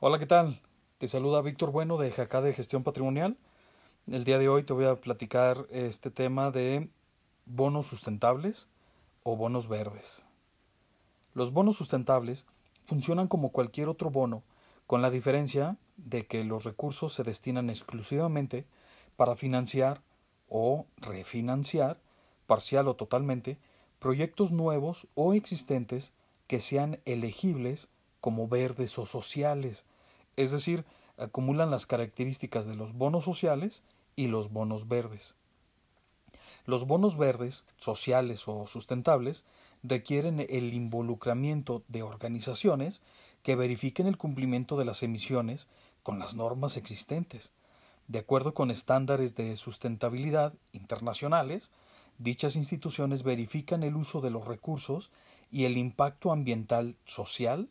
Hola, ¿qué tal? Te saluda Víctor Bueno de Jacá de Gestión Patrimonial. El día de hoy te voy a platicar este tema de bonos sustentables o bonos verdes. Los bonos sustentables funcionan como cualquier otro bono, con la diferencia de que los recursos se destinan exclusivamente para financiar o refinanciar, parcial o totalmente, proyectos nuevos o existentes que sean elegibles como verdes o sociales, es decir, acumulan las características de los bonos sociales y los bonos verdes. Los bonos verdes, sociales o sustentables, requieren el involucramiento de organizaciones que verifiquen el cumplimiento de las emisiones con las normas existentes. De acuerdo con estándares de sustentabilidad internacionales, dichas instituciones verifican el uso de los recursos y el impacto ambiental social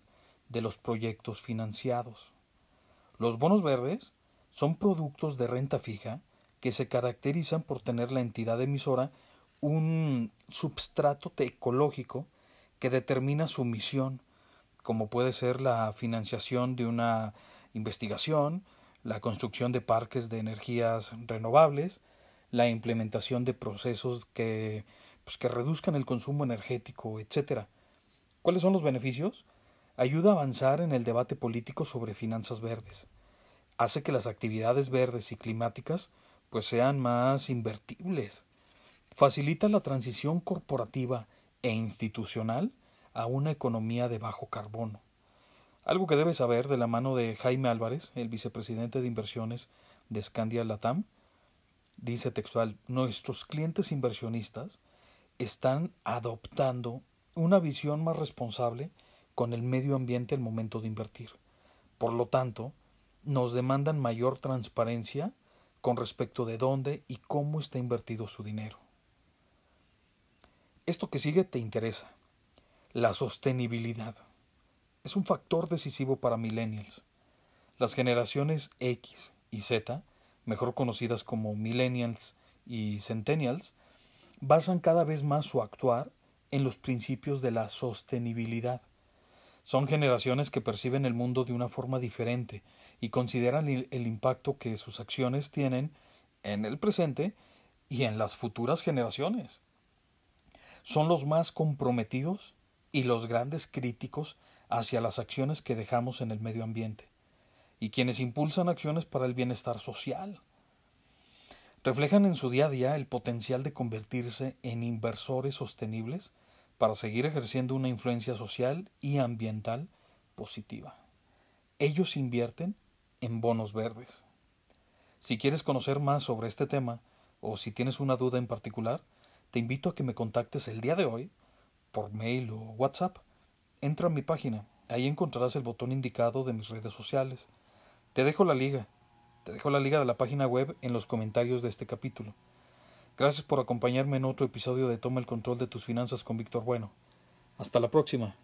de los proyectos financiados. Los bonos verdes son productos de renta fija que se caracterizan por tener la entidad emisora un substrato ecológico que determina su misión, como puede ser la financiación de una investigación, la construcción de parques de energías renovables, la implementación de procesos que, pues, que reduzcan el consumo energético, etc. ¿Cuáles son los beneficios? Ayuda a avanzar en el debate político sobre finanzas verdes, hace que las actividades verdes y climáticas pues sean más invertibles, facilita la transición corporativa e institucional a una economía de bajo carbono. Algo que debes saber de la mano de Jaime Álvarez, el vicepresidente de inversiones de Scandia Latam, dice textual, nuestros clientes inversionistas están adoptando una visión más responsable con el medio ambiente al momento de invertir. Por lo tanto, nos demandan mayor transparencia con respecto de dónde y cómo está invertido su dinero. Esto que sigue te interesa. La sostenibilidad. Es un factor decisivo para millennials. Las generaciones X y Z, mejor conocidas como millennials y centennials, basan cada vez más su actuar en los principios de la sostenibilidad son generaciones que perciben el mundo de una forma diferente y consideran el impacto que sus acciones tienen en el presente y en las futuras generaciones. Son los más comprometidos y los grandes críticos hacia las acciones que dejamos en el medio ambiente, y quienes impulsan acciones para el bienestar social. Reflejan en su día a día el potencial de convertirse en inversores sostenibles para seguir ejerciendo una influencia social y ambiental positiva. Ellos invierten en bonos verdes. Si quieres conocer más sobre este tema o si tienes una duda en particular, te invito a que me contactes el día de hoy por mail o WhatsApp. Entra a mi página, ahí encontrarás el botón indicado de mis redes sociales. Te dejo la liga, te dejo la liga de la página web en los comentarios de este capítulo. Gracias por acompañarme en otro episodio de Toma el control de tus finanzas con Víctor Bueno. Hasta la próxima.